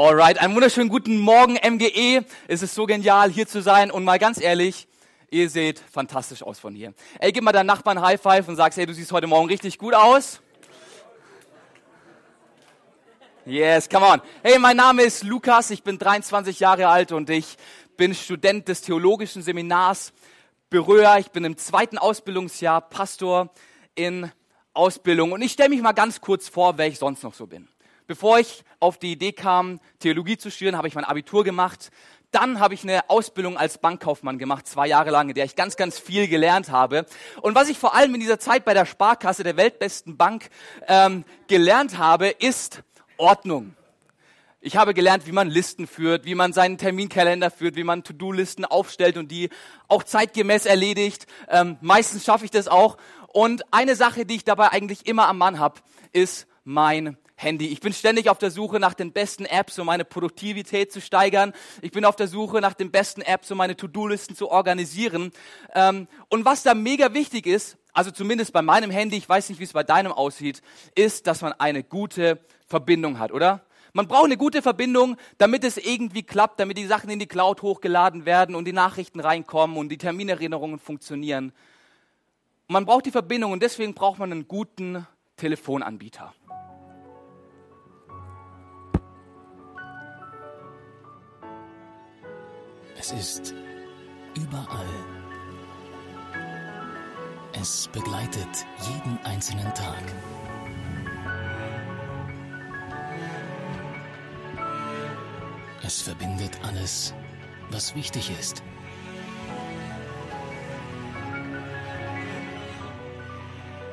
Alright, einen wunderschönen guten Morgen, MGE. Es ist so genial, hier zu sein. Und mal ganz ehrlich, ihr seht fantastisch aus von hier. Ey, gib mal deinen Nachbarn High Five und sagst, hey, du siehst heute Morgen richtig gut aus. Yes, come on. Hey, mein Name ist Lukas, ich bin 23 Jahre alt und ich bin Student des theologischen Seminars Berührer. Ich bin im zweiten Ausbildungsjahr Pastor in Ausbildung. Und ich stelle mich mal ganz kurz vor, wer ich sonst noch so bin. Bevor ich auf die Idee kam, Theologie zu studieren, habe ich mein Abitur gemacht. Dann habe ich eine Ausbildung als Bankkaufmann gemacht, zwei Jahre lang, in der ich ganz, ganz viel gelernt habe. Und was ich vor allem in dieser Zeit bei der Sparkasse, der weltbesten Bank, ähm, gelernt habe, ist Ordnung. Ich habe gelernt, wie man Listen führt, wie man seinen Terminkalender führt, wie man To-Do-Listen aufstellt und die auch zeitgemäß erledigt. Ähm, meistens schaffe ich das auch. Und eine Sache, die ich dabei eigentlich immer am Mann habe, ist mein Handy. Ich bin ständig auf der Suche nach den besten Apps, um meine Produktivität zu steigern. Ich bin auf der Suche nach den besten Apps, um meine To-Do-Listen zu organisieren. Ähm, und was da mega wichtig ist, also zumindest bei meinem Handy, ich weiß nicht, wie es bei deinem aussieht, ist, dass man eine gute Verbindung hat, oder? Man braucht eine gute Verbindung, damit es irgendwie klappt, damit die Sachen in die Cloud hochgeladen werden und die Nachrichten reinkommen und die Terminerinnerungen funktionieren. Man braucht die Verbindung und deswegen braucht man einen guten Telefonanbieter. Es ist überall. Es begleitet jeden einzelnen Tag. Es verbindet alles, was wichtig ist.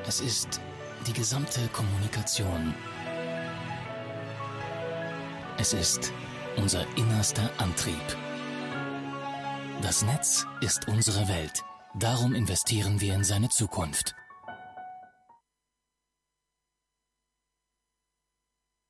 Es ist die gesamte Kommunikation. Es ist unser innerster Antrieb. Das Netz ist unsere Welt. Darum investieren wir in seine Zukunft.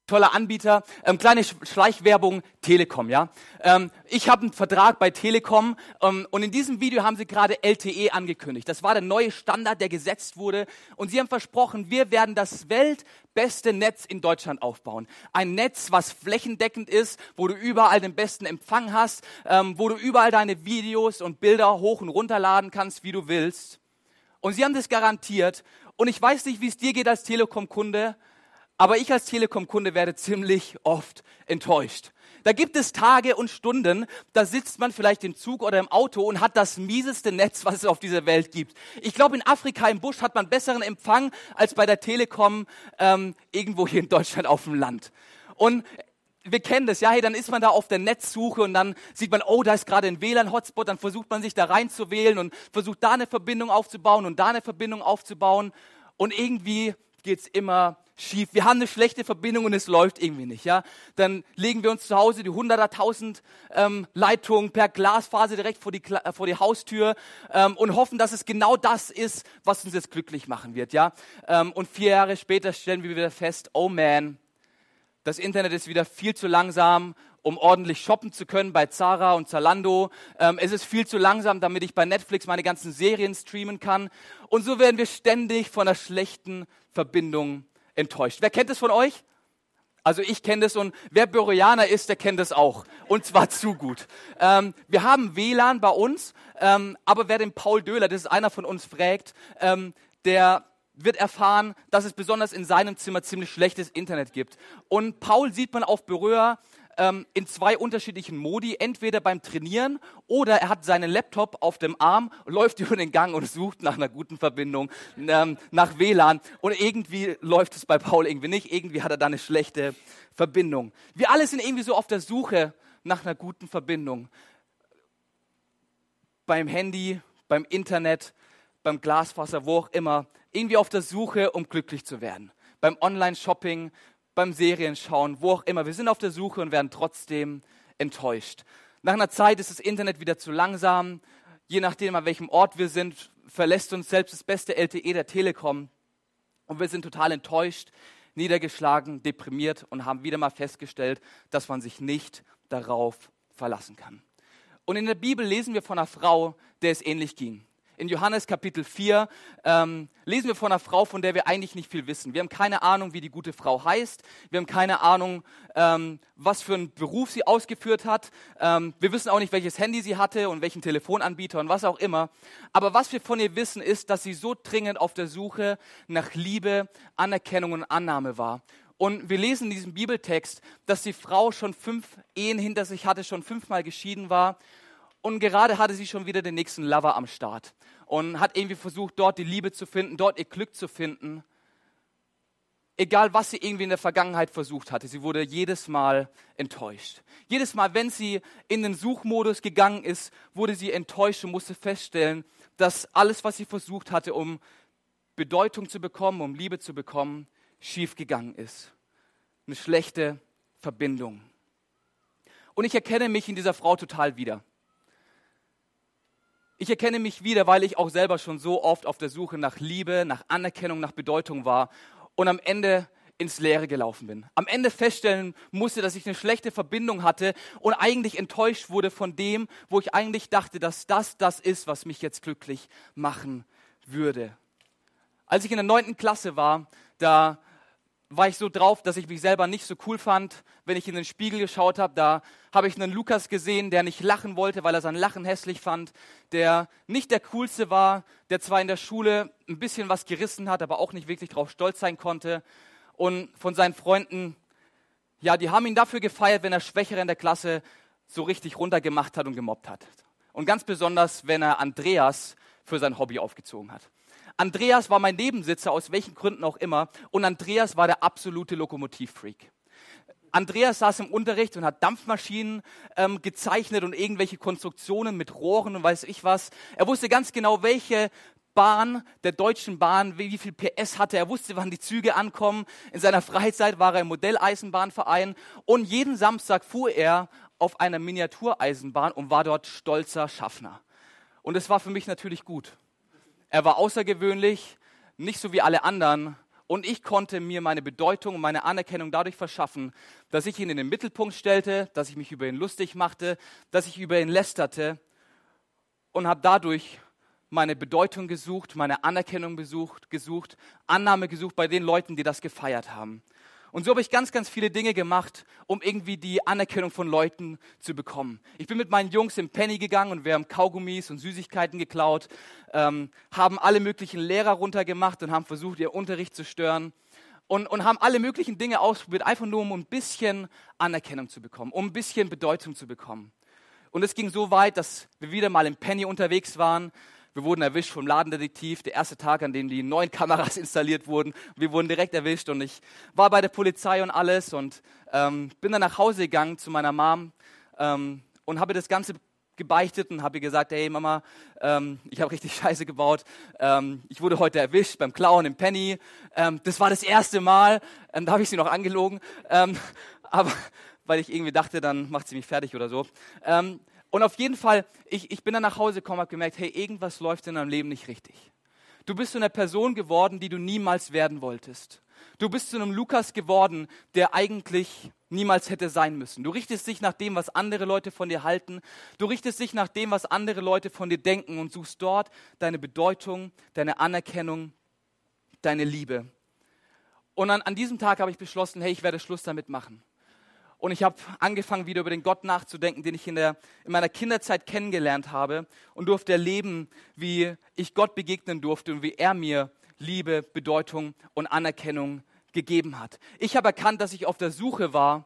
Toller Anbieter. Ähm, kleine Schleichwerbung, Telekom, ja. Ähm, ich habe einen Vertrag bei Telekom ähm, und in diesem Video haben sie gerade LTE angekündigt. Das war der neue Standard, der gesetzt wurde und sie haben versprochen, wir werden das weltbeste Netz in Deutschland aufbauen. Ein Netz, was flächendeckend ist, wo du überall den besten Empfang hast, ähm, wo du überall deine Videos und Bilder hoch und runterladen kannst, wie du willst. Und sie haben das garantiert und ich weiß nicht, wie es dir geht als Telekom-Kunde, aber ich als Telekom-Kunde werde ziemlich oft enttäuscht. Da gibt es Tage und Stunden, da sitzt man vielleicht im Zug oder im Auto und hat das mieseste Netz, was es auf dieser Welt gibt. Ich glaube, in Afrika im Busch hat man besseren Empfang als bei der Telekom ähm, irgendwo hier in Deutschland auf dem Land. Und wir kennen das, ja, hey, dann ist man da auf der Netzsuche und dann sieht man, oh, da ist gerade ein WLAN-Hotspot, dann versucht man sich da reinzuwählen und versucht da eine Verbindung aufzubauen und da eine Verbindung aufzubauen und irgendwie geht's immer schief. Wir haben eine schlechte Verbindung und es läuft irgendwie nicht. Ja, dann legen wir uns zu Hause die hunderttausend ähm, Leitungen per Glasfaser direkt vor die, äh, vor die Haustür ähm, und hoffen, dass es genau das ist, was uns jetzt glücklich machen wird. Ja, ähm, und vier Jahre später stellen wir wieder fest: Oh man, das Internet ist wieder viel zu langsam um ordentlich shoppen zu können bei Zara und Zalando. Ähm, es ist viel zu langsam, damit ich bei Netflix meine ganzen Serien streamen kann. Und so werden wir ständig von einer schlechten Verbindung enttäuscht. Wer kennt es von euch? Also ich kenne das und wer Börrianer ist, der kennt das auch. Und zwar zu gut. Ähm, wir haben WLAN bei uns, ähm, aber wer den Paul Döhler, das ist einer von uns, fragt, ähm, der wird erfahren, dass es besonders in seinem Zimmer ziemlich schlechtes Internet gibt. Und Paul sieht man auf Berührer ähm, in zwei unterschiedlichen Modi, entweder beim Trainieren oder er hat seinen Laptop auf dem Arm, läuft über den Gang und sucht nach einer guten Verbindung, ähm, nach WLAN und irgendwie läuft es bei Paul irgendwie nicht, irgendwie hat er da eine schlechte Verbindung. Wir alle sind irgendwie so auf der Suche nach einer guten Verbindung. Beim Handy, beim Internet, beim Glasfaser, wo auch immer, irgendwie auf der Suche, um glücklich zu werden. Beim Online-Shopping, beim Serienschauen, wo auch immer. Wir sind auf der Suche und werden trotzdem enttäuscht. Nach einer Zeit ist das Internet wieder zu langsam. Je nachdem, an welchem Ort wir sind, verlässt uns selbst das beste LTE der Telekom. Und wir sind total enttäuscht, niedergeschlagen, deprimiert und haben wieder mal festgestellt, dass man sich nicht darauf verlassen kann. Und in der Bibel lesen wir von einer Frau, der es ähnlich ging. In Johannes Kapitel 4 ähm, lesen wir von einer Frau, von der wir eigentlich nicht viel wissen. Wir haben keine Ahnung, wie die gute Frau heißt. Wir haben keine Ahnung, ähm, was für einen Beruf sie ausgeführt hat. Ähm, wir wissen auch nicht, welches Handy sie hatte und welchen Telefonanbieter und was auch immer. Aber was wir von ihr wissen, ist, dass sie so dringend auf der Suche nach Liebe, Anerkennung und Annahme war. Und wir lesen in diesem Bibeltext, dass die Frau schon fünf Ehen hinter sich hatte, schon fünfmal geschieden war und gerade hatte sie schon wieder den nächsten Lover am Start und hat irgendwie versucht, dort die Liebe zu finden, dort ihr Glück zu finden. Egal, was sie irgendwie in der Vergangenheit versucht hatte, sie wurde jedes Mal enttäuscht. Jedes Mal, wenn sie in den Suchmodus gegangen ist, wurde sie enttäuscht und musste feststellen, dass alles, was sie versucht hatte, um Bedeutung zu bekommen, um Liebe zu bekommen, schiefgegangen ist. Eine schlechte Verbindung. Und ich erkenne mich in dieser Frau total wieder. Ich erkenne mich wieder, weil ich auch selber schon so oft auf der Suche nach Liebe, nach Anerkennung, nach Bedeutung war und am Ende ins Leere gelaufen bin. Am Ende feststellen musste, dass ich eine schlechte Verbindung hatte und eigentlich enttäuscht wurde von dem, wo ich eigentlich dachte, dass das das ist, was mich jetzt glücklich machen würde. Als ich in der neunten Klasse war, da war ich so drauf, dass ich mich selber nicht so cool fand, wenn ich in den Spiegel geschaut habe. Da habe ich einen Lukas gesehen, der nicht lachen wollte, weil er sein Lachen hässlich fand, der nicht der coolste war, der zwar in der Schule ein bisschen was gerissen hat, aber auch nicht wirklich darauf stolz sein konnte. Und von seinen Freunden, ja, die haben ihn dafür gefeiert, wenn er Schwächere in der Klasse so richtig runtergemacht hat und gemobbt hat. Und ganz besonders, wenn er Andreas für sein Hobby aufgezogen hat. Andreas war mein Nebensitzer, aus welchen Gründen auch immer. Und Andreas war der absolute Lokomotivfreak. Andreas saß im Unterricht und hat Dampfmaschinen ähm, gezeichnet und irgendwelche Konstruktionen mit Rohren und weiß ich was. Er wusste ganz genau, welche Bahn der Deutschen Bahn, wie viel PS hatte. Er wusste, wann die Züge ankommen. In seiner Freizeit war er im Modelleisenbahnverein und jeden Samstag fuhr er auf einer Miniatureisenbahn und war dort stolzer Schaffner. Und es war für mich natürlich gut. Er war außergewöhnlich, nicht so wie alle anderen. Und ich konnte mir meine Bedeutung und meine Anerkennung dadurch verschaffen, dass ich ihn in den Mittelpunkt stellte, dass ich mich über ihn lustig machte, dass ich über ihn lästerte und habe dadurch meine Bedeutung gesucht, meine Anerkennung besucht, gesucht, Annahme gesucht bei den Leuten, die das gefeiert haben. Und so habe ich ganz, ganz viele Dinge gemacht, um irgendwie die Anerkennung von Leuten zu bekommen. Ich bin mit meinen Jungs im Penny gegangen und wir haben Kaugummis und Süßigkeiten geklaut, ähm, haben alle möglichen Lehrer runtergemacht und haben versucht, ihr Unterricht zu stören. Und, und haben alle möglichen Dinge ausprobiert, einfach nur um ein bisschen Anerkennung zu bekommen, um ein bisschen Bedeutung zu bekommen. Und es ging so weit, dass wir wieder mal im Penny unterwegs waren wir wurden erwischt vom Ladendetektiv, der erste Tag, an dem die neuen Kameras installiert wurden. Wir wurden direkt erwischt und ich war bei der Polizei und alles und ähm, bin dann nach Hause gegangen zu meiner Mom ähm, und habe das Ganze gebeichtet und habe ihr gesagt, hey Mama, ähm, ich habe richtig Scheiße gebaut. Ähm, ich wurde heute erwischt beim Klauen im Penny. Ähm, das war das erste Mal. Ähm, da habe ich sie noch angelogen. Ähm, aber weil ich irgendwie dachte, dann macht sie mich fertig oder so. Und auf jeden Fall, ich, ich bin dann nach Hause gekommen, habe gemerkt, hey, irgendwas läuft in deinem Leben nicht richtig. Du bist zu einer Person geworden, die du niemals werden wolltest. Du bist zu einem Lukas geworden, der eigentlich niemals hätte sein müssen. Du richtest dich nach dem, was andere Leute von dir halten. Du richtest dich nach dem, was andere Leute von dir denken und suchst dort deine Bedeutung, deine Anerkennung, deine Liebe. Und an, an diesem Tag habe ich beschlossen, hey, ich werde Schluss damit machen. Und ich habe angefangen, wieder über den Gott nachzudenken, den ich in, der, in meiner Kinderzeit kennengelernt habe und durfte erleben, wie ich Gott begegnen durfte und wie er mir Liebe, Bedeutung und Anerkennung gegeben hat. Ich habe erkannt, dass ich auf der Suche war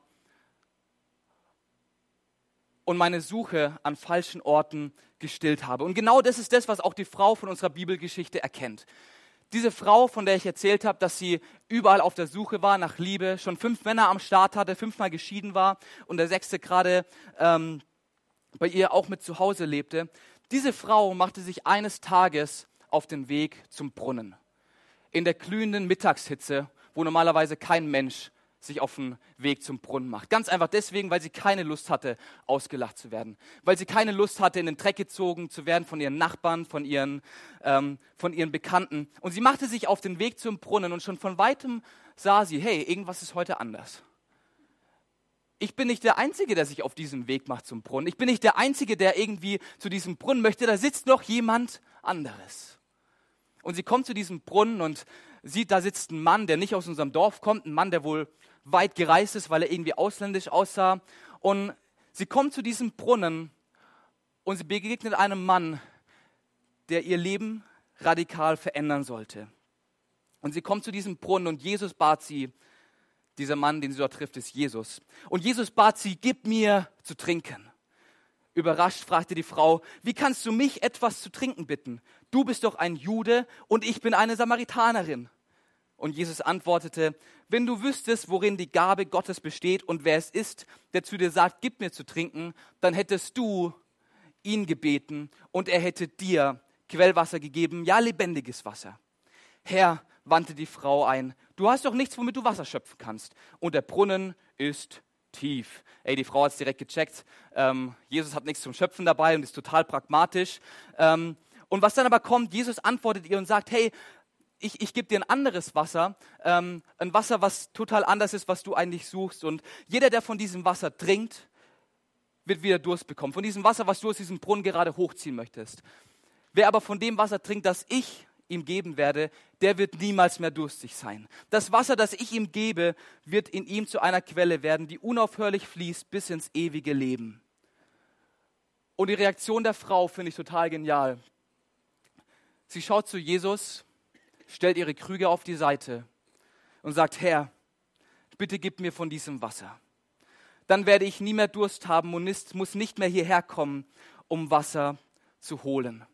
und meine Suche an falschen Orten gestillt habe. Und genau das ist das, was auch die Frau von unserer Bibelgeschichte erkennt. Diese Frau, von der ich erzählt habe, dass sie überall auf der Suche war nach Liebe, schon fünf Männer am Start hatte, fünfmal geschieden war und der sechste gerade ähm, bei ihr auch mit zu Hause lebte. Diese Frau machte sich eines Tages auf den Weg zum Brunnen. In der glühenden Mittagshitze, wo normalerweise kein Mensch sich auf den Weg zum Brunnen macht. Ganz einfach deswegen, weil sie keine Lust hatte, ausgelacht zu werden. Weil sie keine Lust hatte, in den Dreck gezogen zu werden von ihren Nachbarn, von ihren, ähm, von ihren Bekannten. Und sie machte sich auf den Weg zum Brunnen und schon von weitem sah sie, hey, irgendwas ist heute anders. ich bin nicht der Einzige, der sich auf diesen Weg macht zum Brunnen. Ich bin nicht der Einzige, der irgendwie zu diesem Brunnen möchte. Da sitzt noch jemand anderes. Und sie kommt zu diesem Brunnen und sieht, da sitzt ein Mann, der nicht aus unserem Dorf kommt, ein Mann, der wohl weit gereist ist, weil er irgendwie ausländisch aussah. Und sie kommt zu diesem Brunnen und sie begegnet einem Mann, der ihr Leben radikal verändern sollte. Und sie kommt zu diesem Brunnen und Jesus bat sie, dieser Mann, den sie dort trifft, ist Jesus. Und Jesus bat sie, gib mir zu trinken. Überrascht fragte die Frau, wie kannst du mich etwas zu trinken bitten? Du bist doch ein Jude und ich bin eine Samaritanerin. Und Jesus antwortete, wenn du wüsstest, worin die Gabe Gottes besteht und wer es ist, der zu dir sagt, gib mir zu trinken, dann hättest du ihn gebeten und er hätte dir Quellwasser gegeben, ja lebendiges Wasser. Herr, wandte die Frau ein, du hast doch nichts, womit du Wasser schöpfen kannst. Und der Brunnen ist tief. Ey, die Frau hat es direkt gecheckt. Ähm, Jesus hat nichts zum Schöpfen dabei und ist total pragmatisch. Ähm, und was dann aber kommt, Jesus antwortet ihr und sagt, hey, ich, ich gebe dir ein anderes Wasser, ähm, ein Wasser, was total anders ist, was du eigentlich suchst. Und jeder, der von diesem Wasser trinkt, wird wieder Durst bekommen. Von diesem Wasser, was du aus diesem Brunnen gerade hochziehen möchtest. Wer aber von dem Wasser trinkt, das ich ihm geben werde, der wird niemals mehr durstig sein. Das Wasser, das ich ihm gebe, wird in ihm zu einer Quelle werden, die unaufhörlich fließt bis ins ewige Leben. Und die Reaktion der Frau finde ich total genial. Sie schaut zu Jesus, stellt ihre Krüge auf die Seite und sagt, Herr, bitte gib mir von diesem Wasser. Dann werde ich nie mehr Durst haben und muss nicht mehr hierher kommen, um Wasser zu holen.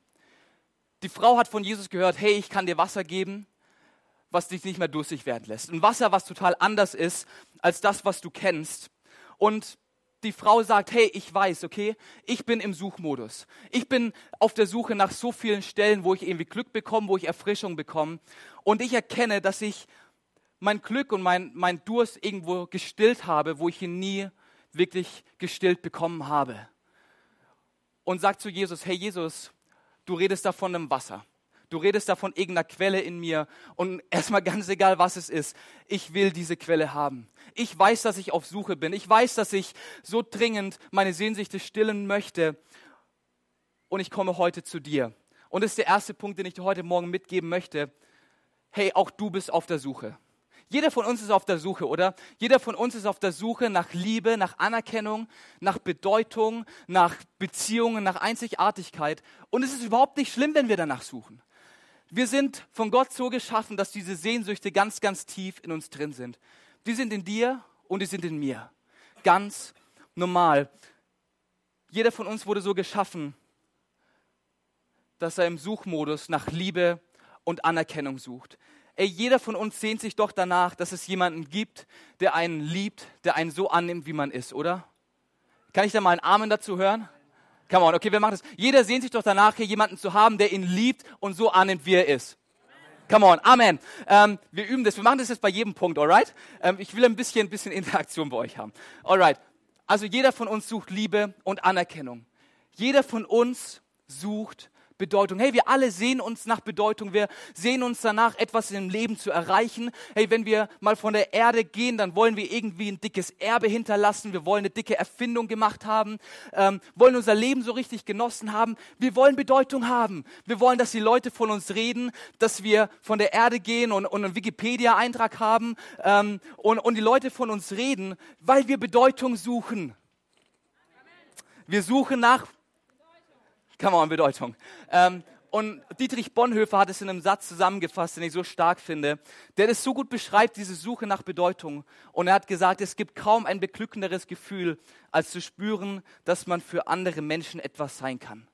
Die Frau hat von Jesus gehört, hey, ich kann dir Wasser geben, was dich nicht mehr durstig werden lässt. Ein Wasser, was total anders ist als das, was du kennst. Und die Frau sagt, hey, ich weiß, okay, ich bin im Suchmodus. Ich bin auf der Suche nach so vielen Stellen, wo ich irgendwie Glück bekomme, wo ich Erfrischung bekomme. Und ich erkenne, dass ich mein Glück und mein, mein Durst irgendwo gestillt habe, wo ich ihn nie wirklich gestillt bekommen habe. Und sagt zu Jesus, hey Jesus, du redest da von einem Wasser. Du redest da von irgendeiner Quelle in mir und erstmal ganz egal, was es ist, ich will diese Quelle haben. Ich weiß, dass ich auf Suche bin. Ich weiß, dass ich so dringend meine Sehnsüchte stillen möchte und ich komme heute zu dir. Und das ist der erste Punkt, den ich dir heute Morgen mitgeben möchte. Hey, auch du bist auf der Suche. Jeder von uns ist auf der Suche, oder? Jeder von uns ist auf der Suche nach Liebe, nach Anerkennung, nach Bedeutung, nach Beziehungen, nach Einzigartigkeit. Und es ist überhaupt nicht schlimm, wenn wir danach suchen. Wir sind von Gott so geschaffen, dass diese Sehnsüchte ganz, ganz tief in uns drin sind. Die sind in dir und die sind in mir. Ganz normal. Jeder von uns wurde so geschaffen, dass er im Suchmodus nach Liebe und Anerkennung sucht. Ey, jeder von uns sehnt sich doch danach, dass es jemanden gibt, der einen liebt, der einen so annimmt, wie man ist, oder? Kann ich da mal einen Amen dazu hören? Come on, okay, wir machen das. Jeder sehnt sich doch danach, hier jemanden zu haben, der ihn liebt und so annimmt, wie er ist. Come on, Amen. Ähm, wir üben das. Wir machen das jetzt bei jedem Punkt, alright? Ähm, ich will ein bisschen, ein bisschen Interaktion bei euch haben. Alright. Also jeder von uns sucht Liebe und Anerkennung. Jeder von uns sucht Bedeutung. Hey, wir alle sehen uns nach Bedeutung. Wir sehen uns danach, etwas im Leben zu erreichen. Hey, wenn wir mal von der Erde gehen, dann wollen wir irgendwie ein dickes Erbe hinterlassen. Wir wollen eine dicke Erfindung gemacht haben, ähm, wollen unser Leben so richtig genossen haben. Wir wollen Bedeutung haben. Wir wollen, dass die Leute von uns reden, dass wir von der Erde gehen und, und einen Wikipedia-Eintrag haben ähm, und, und die Leute von uns reden, weil wir Bedeutung suchen. Wir suchen nach Come on, Bedeutung. Ähm, und Dietrich Bonhoeffer hat es in einem Satz zusammengefasst, den ich so stark finde, der das so gut beschreibt, diese Suche nach Bedeutung. Und er hat gesagt, es gibt kaum ein beglückenderes Gefühl, als zu spüren, dass man für andere Menschen etwas sein kann.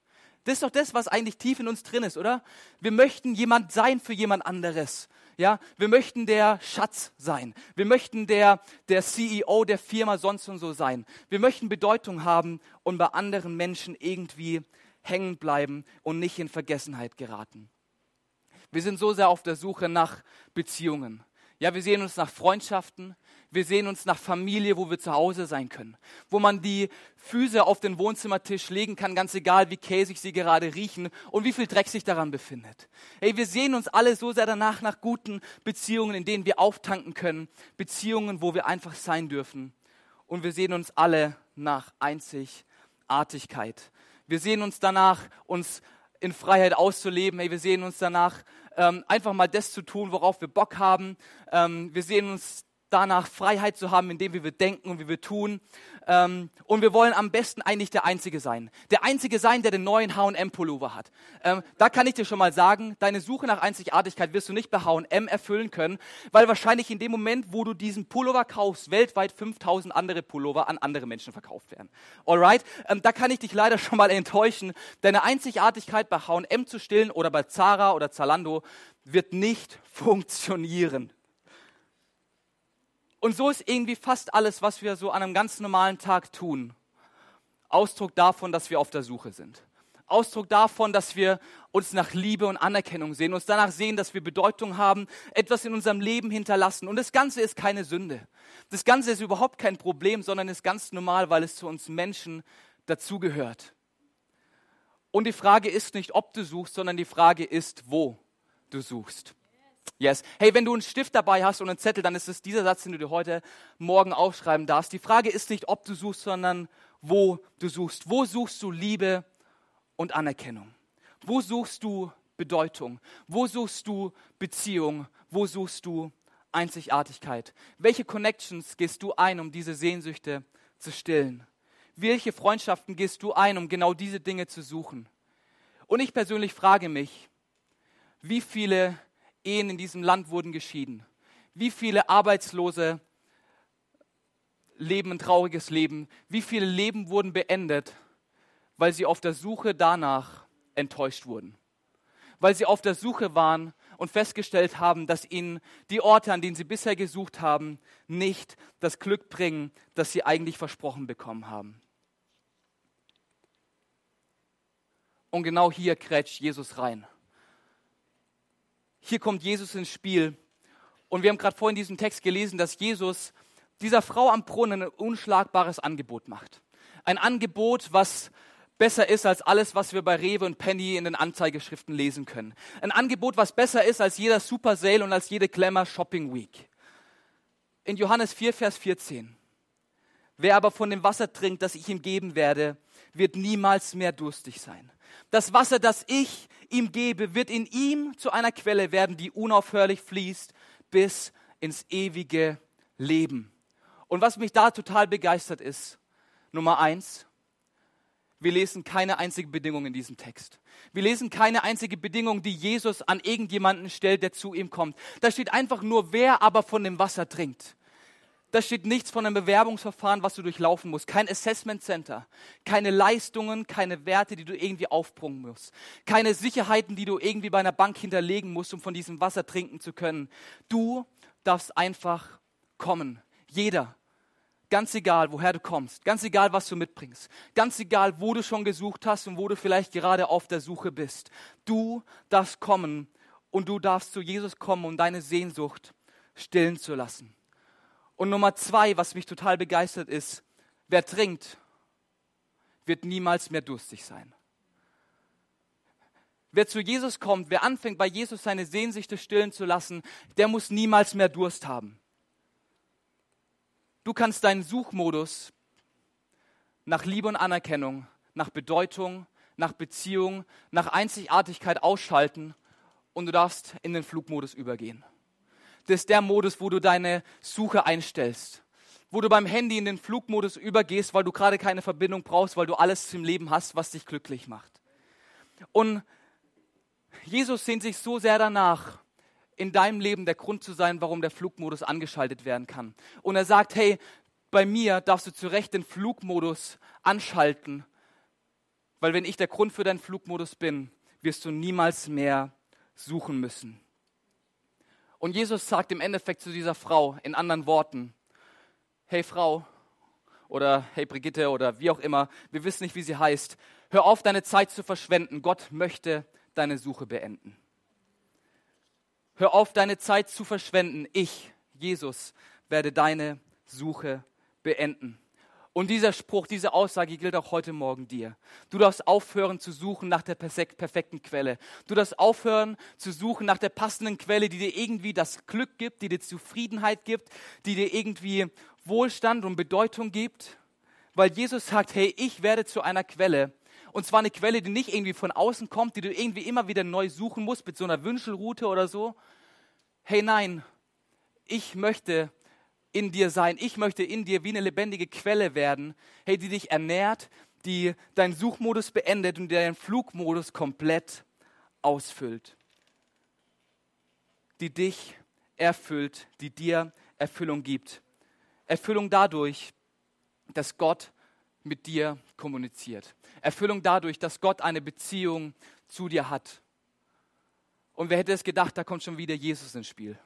Das ist doch das, was eigentlich tief in uns drin ist, oder? Wir möchten jemand sein für jemand anderes. Ja, wir möchten der Schatz sein. Wir möchten der, der CEO der Firma sonst und so sein. Wir möchten Bedeutung haben und bei anderen Menschen irgendwie hängen bleiben und nicht in Vergessenheit geraten. Wir sind so sehr auf der Suche nach Beziehungen. Ja, wir sehen uns nach Freundschaften, wir sehen uns nach Familie, wo wir zu Hause sein können, wo man die Füße auf den Wohnzimmertisch legen kann, ganz egal, wie käsig sie gerade riechen und wie viel Dreck sich daran befindet. Hey, wir sehen uns alle so sehr danach nach guten Beziehungen, in denen wir auftanken können, Beziehungen, wo wir einfach sein dürfen und wir sehen uns alle nach Einzigartigkeit. Wir sehen uns danach, uns in Freiheit auszuleben. Hey, wir sehen uns danach, ähm, einfach mal das zu tun, worauf wir Bock haben. Ähm, wir sehen uns danach Freiheit zu haben, in dem wie wir denken und wie wir tun. Ähm, und wir wollen am besten eigentlich der Einzige sein. Der Einzige sein, der den neuen H&M-Pullover hat. Ähm, da kann ich dir schon mal sagen, deine Suche nach Einzigartigkeit wirst du nicht bei H&M erfüllen können, weil wahrscheinlich in dem Moment, wo du diesen Pullover kaufst, weltweit 5000 andere Pullover an andere Menschen verkauft werden. Alright? Ähm, da kann ich dich leider schon mal enttäuschen. Deine Einzigartigkeit bei H&M zu stillen oder bei Zara oder Zalando wird nicht funktionieren. Und so ist irgendwie fast alles, was wir so an einem ganz normalen Tag tun, Ausdruck davon, dass wir auf der Suche sind. Ausdruck davon, dass wir uns nach Liebe und Anerkennung sehen, uns danach sehen, dass wir Bedeutung haben, etwas in unserem Leben hinterlassen. Und das Ganze ist keine Sünde. Das Ganze ist überhaupt kein Problem, sondern ist ganz normal, weil es zu uns Menschen dazugehört. Und die Frage ist nicht, ob du suchst, sondern die Frage ist, wo du suchst. Yes. Hey, wenn du einen Stift dabei hast und einen Zettel, dann ist es dieser Satz, den du dir heute Morgen aufschreiben darfst. Die Frage ist nicht, ob du suchst, sondern wo du suchst. Wo suchst du Liebe und Anerkennung? Wo suchst du Bedeutung? Wo suchst du Beziehung? Wo suchst du Einzigartigkeit? Welche Connections gehst du ein, um diese Sehnsüchte zu stillen? Welche Freundschaften gehst du ein, um genau diese Dinge zu suchen? Und ich persönlich frage mich, wie viele Ehen in diesem Land wurden geschieden. Wie viele Arbeitslose leben ein trauriges Leben. Wie viele Leben wurden beendet, weil sie auf der Suche danach enttäuscht wurden. Weil sie auf der Suche waren und festgestellt haben, dass ihnen die Orte, an denen sie bisher gesucht haben, nicht das Glück bringen, das sie eigentlich versprochen bekommen haben. Und genau hier krätscht Jesus rein. Hier kommt Jesus ins Spiel. Und wir haben gerade vorhin diesen Text gelesen, dass Jesus dieser Frau am Brunnen ein unschlagbares Angebot macht. Ein Angebot, was besser ist als alles, was wir bei Rewe und Penny in den Anzeigeschriften lesen können. Ein Angebot, was besser ist als jeder Super Sale und als jede Glamour Shopping Week. In Johannes 4, Vers 14. Wer aber von dem Wasser trinkt, das ich ihm geben werde, wird niemals mehr durstig sein. Das Wasser, das ich ihm gebe, wird in ihm zu einer Quelle werden, die unaufhörlich fließt bis ins ewige Leben. Und was mich da total begeistert ist, Nummer eins, wir lesen keine einzige Bedingung in diesem Text. Wir lesen keine einzige Bedingung, die Jesus an irgendjemanden stellt, der zu ihm kommt. Da steht einfach nur, wer aber von dem Wasser trinkt. Da steht nichts von einem Bewerbungsverfahren, was du durchlaufen musst. Kein Assessment Center. Keine Leistungen, keine Werte, die du irgendwie aufbringen musst. Keine Sicherheiten, die du irgendwie bei einer Bank hinterlegen musst, um von diesem Wasser trinken zu können. Du darfst einfach kommen. Jeder. Ganz egal, woher du kommst. Ganz egal, was du mitbringst. Ganz egal, wo du schon gesucht hast und wo du vielleicht gerade auf der Suche bist. Du darfst kommen und du darfst zu Jesus kommen, um deine Sehnsucht stillen zu lassen. Und Nummer zwei, was mich total begeistert ist, wer trinkt, wird niemals mehr durstig sein. Wer zu Jesus kommt, wer anfängt, bei Jesus seine Sehnsüchte stillen zu lassen, der muss niemals mehr Durst haben. Du kannst deinen Suchmodus nach Liebe und Anerkennung, nach Bedeutung, nach Beziehung, nach Einzigartigkeit ausschalten und du darfst in den Flugmodus übergehen das ist der Modus, wo du deine Suche einstellst. Wo du beim Handy in den Flugmodus übergehst, weil du gerade keine Verbindung brauchst, weil du alles im Leben hast, was dich glücklich macht. Und Jesus sehnt sich so sehr danach, in deinem Leben der Grund zu sein, warum der Flugmodus angeschaltet werden kann. Und er sagt, hey, bei mir darfst du zu Recht den Flugmodus anschalten, weil wenn ich der Grund für deinen Flugmodus bin, wirst du niemals mehr suchen müssen. Und Jesus sagt im Endeffekt zu dieser Frau in anderen Worten, hey Frau oder hey Brigitte oder wie auch immer, wir wissen nicht, wie sie heißt, hör auf, deine Zeit zu verschwenden. Gott möchte deine Suche beenden. Hör auf, deine Zeit zu verschwenden. Ich, Jesus, werde deine Suche beenden. Und dieser Spruch, diese Aussage gilt auch heute Morgen dir. Du darfst aufhören zu suchen nach der perfekten Quelle. Du darfst aufhören zu suchen nach der passenden Quelle, die dir irgendwie das Glück gibt, die dir Zufriedenheit gibt, die dir irgendwie Wohlstand und Bedeutung gibt. Weil Jesus sagt, hey, ich werde zu einer Quelle. Und zwar eine Quelle, die nicht irgendwie von außen kommt, die du irgendwie immer wieder neu suchen musst mit so einer Wünschelroute oder so. Hey, nein, ich möchte in dir sein. Ich möchte in dir wie eine lebendige Quelle werden, hey, die dich ernährt, die deinen Suchmodus beendet und deinen Flugmodus komplett ausfüllt. Die dich erfüllt, die dir Erfüllung gibt. Erfüllung dadurch, dass Gott mit dir kommuniziert. Erfüllung dadurch, dass Gott eine Beziehung zu dir hat. Und wer hätte es gedacht, da kommt schon wieder Jesus ins Spiel.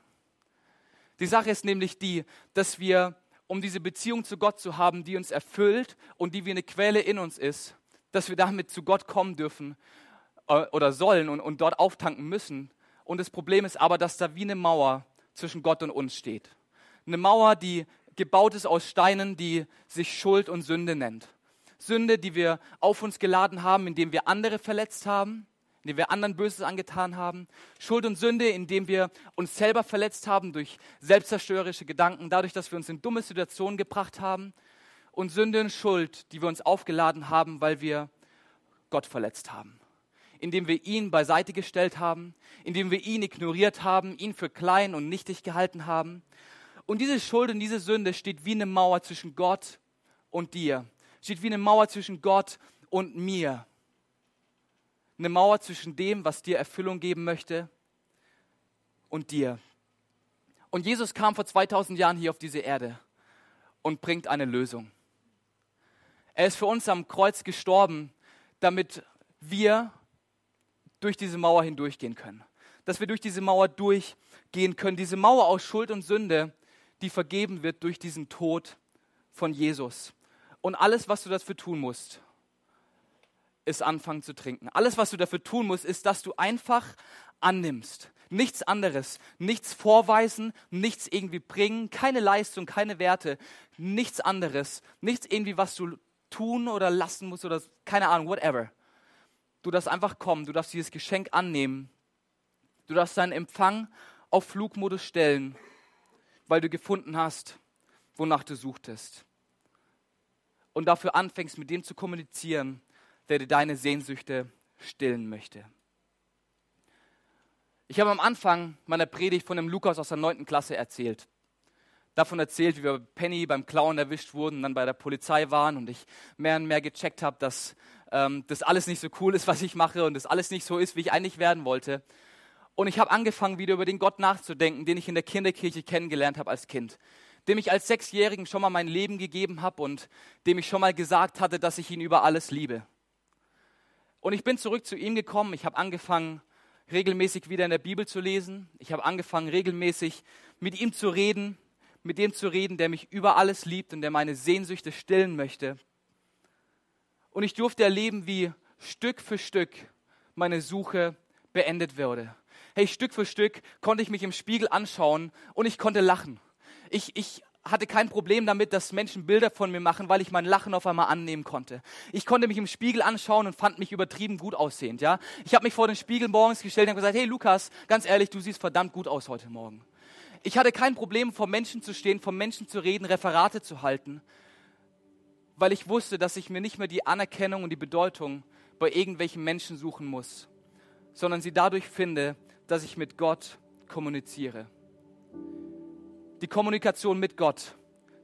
Die Sache ist nämlich die, dass wir, um diese Beziehung zu Gott zu haben, die uns erfüllt und die wie eine Quelle in uns ist, dass wir damit zu Gott kommen dürfen äh, oder sollen und, und dort auftanken müssen. Und das Problem ist aber, dass da wie eine Mauer zwischen Gott und uns steht. Eine Mauer, die gebaut ist aus Steinen, die sich Schuld und Sünde nennt. Sünde, die wir auf uns geladen haben, indem wir andere verletzt haben indem wir anderen Böses angetan haben. Schuld und Sünde, indem wir uns selber verletzt haben durch selbstzerstörerische Gedanken, dadurch, dass wir uns in dumme Situationen gebracht haben. Und Sünde und Schuld, die wir uns aufgeladen haben, weil wir Gott verletzt haben. Indem wir ihn beiseite gestellt haben, indem wir ihn ignoriert haben, ihn für klein und nichtig gehalten haben. Und diese Schuld und diese Sünde steht wie eine Mauer zwischen Gott und dir. Steht wie eine Mauer zwischen Gott und mir eine Mauer zwischen dem, was dir Erfüllung geben möchte, und dir. Und Jesus kam vor 2000 Jahren hier auf diese Erde und bringt eine Lösung. Er ist für uns am Kreuz gestorben, damit wir durch diese Mauer hindurchgehen können. Dass wir durch diese Mauer durchgehen können. Diese Mauer aus Schuld und Sünde, die vergeben wird durch diesen Tod von Jesus. Und alles, was du dafür tun musst, ist anfangen zu trinken. Alles, was du dafür tun musst, ist, dass du einfach annimmst. Nichts anderes, nichts vorweisen, nichts irgendwie bringen, keine Leistung, keine Werte, nichts anderes, nichts irgendwie, was du tun oder lassen musst oder keine Ahnung, whatever. Du darfst einfach kommen, du darfst dieses Geschenk annehmen. Du darfst deinen Empfang auf Flugmodus stellen, weil du gefunden hast, wonach du suchtest. Und dafür anfängst, mit dem zu kommunizieren, der dir deine Sehnsüchte stillen möchte. Ich habe am Anfang meiner Predigt von dem Lukas aus der 9. Klasse erzählt. Davon erzählt, wie wir Penny beim Klauen erwischt wurden, dann bei der Polizei waren und ich mehr und mehr gecheckt habe, dass ähm, das alles nicht so cool ist, was ich mache und das alles nicht so ist, wie ich eigentlich werden wollte. Und ich habe angefangen, wieder über den Gott nachzudenken, den ich in der Kinderkirche kennengelernt habe als Kind. Dem ich als Sechsjährigen schon mal mein Leben gegeben habe und dem ich schon mal gesagt hatte, dass ich ihn über alles liebe. Und ich bin zurück zu ihm gekommen. Ich habe angefangen, regelmäßig wieder in der Bibel zu lesen. Ich habe angefangen, regelmäßig mit ihm zu reden, mit dem zu reden, der mich über alles liebt und der meine Sehnsüchte stillen möchte. Und ich durfte erleben, wie Stück für Stück meine Suche beendet wurde. Hey, Stück für Stück konnte ich mich im Spiegel anschauen und ich konnte lachen. Ich, ich hatte kein Problem damit, dass Menschen Bilder von mir machen, weil ich mein Lachen auf einmal annehmen konnte. Ich konnte mich im Spiegel anschauen und fand mich übertrieben gut aussehend. Ja, ich habe mich vor den Spiegel morgens gestellt und gesagt: Hey Lukas, ganz ehrlich, du siehst verdammt gut aus heute Morgen. Ich hatte kein Problem, vor Menschen zu stehen, vor Menschen zu reden, Referate zu halten, weil ich wusste, dass ich mir nicht mehr die Anerkennung und die Bedeutung bei irgendwelchen Menschen suchen muss, sondern sie dadurch finde, dass ich mit Gott kommuniziere. Die Kommunikation mit Gott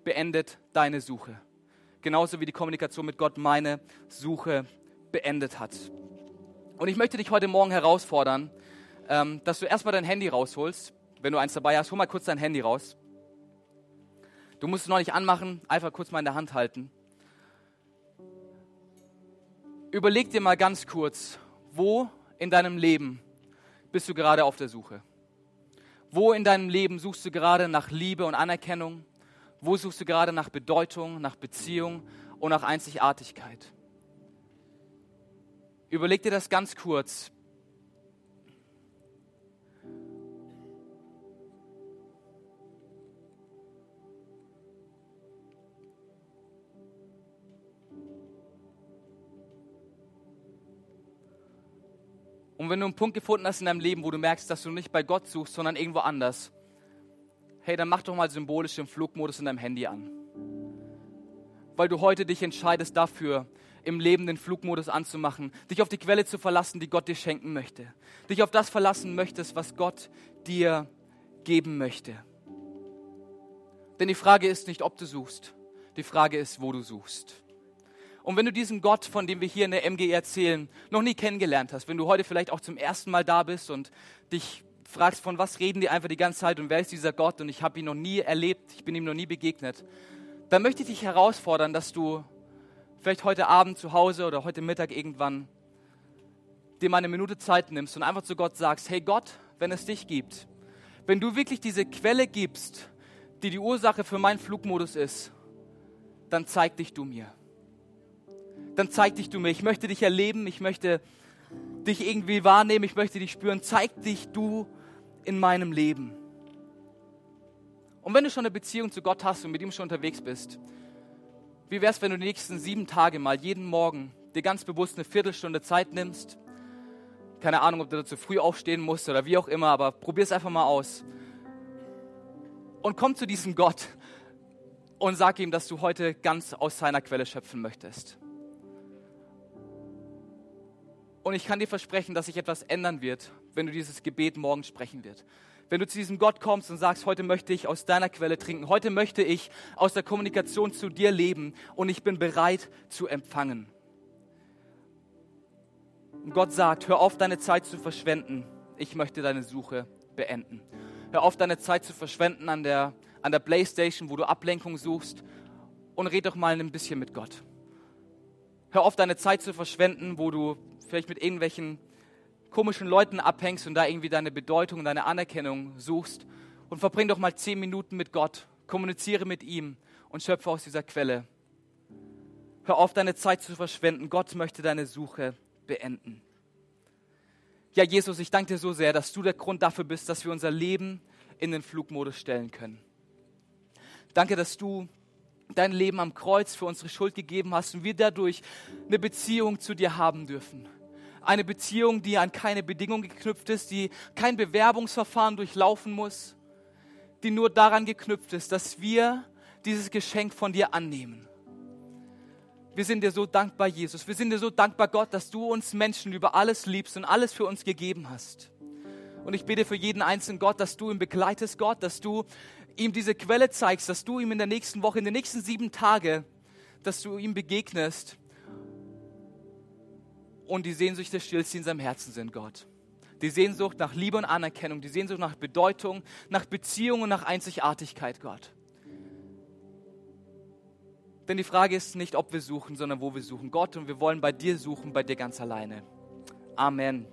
beendet deine Suche. Genauso wie die Kommunikation mit Gott meine Suche beendet hat. Und ich möchte dich heute Morgen herausfordern, ähm, dass du erstmal dein Handy rausholst. Wenn du eins dabei hast, hol mal kurz dein Handy raus. Du musst es noch nicht anmachen, einfach kurz mal in der Hand halten. Überleg dir mal ganz kurz, wo in deinem Leben bist du gerade auf der Suche? Wo in deinem Leben suchst du gerade nach Liebe und Anerkennung? Wo suchst du gerade nach Bedeutung, nach Beziehung und nach Einzigartigkeit? Überleg dir das ganz kurz. Wenn du einen Punkt gefunden hast in deinem Leben, wo du merkst, dass du nicht bei Gott suchst, sondern irgendwo anders, hey, dann mach doch mal symbolisch den Flugmodus in deinem Handy an. Weil du heute dich entscheidest dafür, im Leben den Flugmodus anzumachen, dich auf die Quelle zu verlassen, die Gott dir schenken möchte. Dich auf das verlassen möchtest, was Gott dir geben möchte. Denn die Frage ist nicht, ob du suchst, die Frage ist, wo du suchst. Und wenn du diesen Gott, von dem wir hier in der MG erzählen, noch nie kennengelernt hast, wenn du heute vielleicht auch zum ersten Mal da bist und dich fragst, von was reden die einfach die ganze Zeit und wer ist dieser Gott und ich habe ihn noch nie erlebt, ich bin ihm noch nie begegnet, dann möchte ich dich herausfordern, dass du vielleicht heute Abend zu Hause oder heute Mittag irgendwann dir mal eine Minute Zeit nimmst und einfach zu Gott sagst, hey Gott, wenn es dich gibt, wenn du wirklich diese Quelle gibst, die die Ursache für meinen Flugmodus ist, dann zeig dich du mir. Dann zeig dich du mir. Ich möchte dich erleben, ich möchte dich irgendwie wahrnehmen, ich möchte dich spüren. Zeig dich du in meinem Leben. Und wenn du schon eine Beziehung zu Gott hast und mit ihm schon unterwegs bist, wie wäre es, wenn du die nächsten sieben Tage mal jeden Morgen dir ganz bewusst eine Viertelstunde Zeit nimmst? Keine Ahnung, ob du dazu früh aufstehen musst oder wie auch immer, aber probier es einfach mal aus. Und komm zu diesem Gott und sag ihm, dass du heute ganz aus seiner Quelle schöpfen möchtest. Und ich kann dir versprechen, dass sich etwas ändern wird, wenn du dieses Gebet morgen sprechen wird wenn du zu diesem Gott kommst und sagst, heute möchte ich aus deiner Quelle trinken, heute möchte ich aus der Kommunikation zu dir leben und ich bin bereit zu empfangen. Und Gott sagt, hör auf deine Zeit zu verschwenden, ich möchte deine Suche beenden. Hör auf deine Zeit zu verschwenden an der, an der Playstation, wo du Ablenkung suchst und red doch mal ein bisschen mit Gott. Hör auf deine Zeit zu verschwenden, wo du vielleicht mit irgendwelchen komischen Leuten abhängst und da irgendwie deine Bedeutung deine Anerkennung suchst. Und verbring doch mal zehn Minuten mit Gott. Kommuniziere mit ihm und schöpfe aus dieser Quelle. Hör auf, deine Zeit zu verschwenden. Gott möchte deine Suche beenden. Ja, Jesus, ich danke dir so sehr, dass du der Grund dafür bist, dass wir unser Leben in den Flugmodus stellen können. Danke, dass du dein Leben am Kreuz für unsere Schuld gegeben hast und wir dadurch eine Beziehung zu dir haben dürfen. Eine Beziehung, die an keine Bedingung geknüpft ist, die kein Bewerbungsverfahren durchlaufen muss, die nur daran geknüpft ist, dass wir dieses Geschenk von dir annehmen. Wir sind dir so dankbar, Jesus. Wir sind dir so dankbar, Gott, dass du uns Menschen über alles liebst und alles für uns gegeben hast. Und ich bete für jeden einzelnen Gott, dass du ihn begleitest, Gott, dass du ihm diese Quelle zeigst, dass du ihm in der nächsten Woche, in den nächsten sieben Tagen, dass du ihm begegnest und die Sehnsucht des Stills, die in seinem Herzen sind, Gott. Die Sehnsucht nach Liebe und Anerkennung, die Sehnsucht nach Bedeutung, nach Beziehung und nach Einzigartigkeit, Gott. Denn die Frage ist nicht, ob wir suchen, sondern wo wir suchen. Gott, und wir wollen bei dir suchen, bei dir ganz alleine. Amen.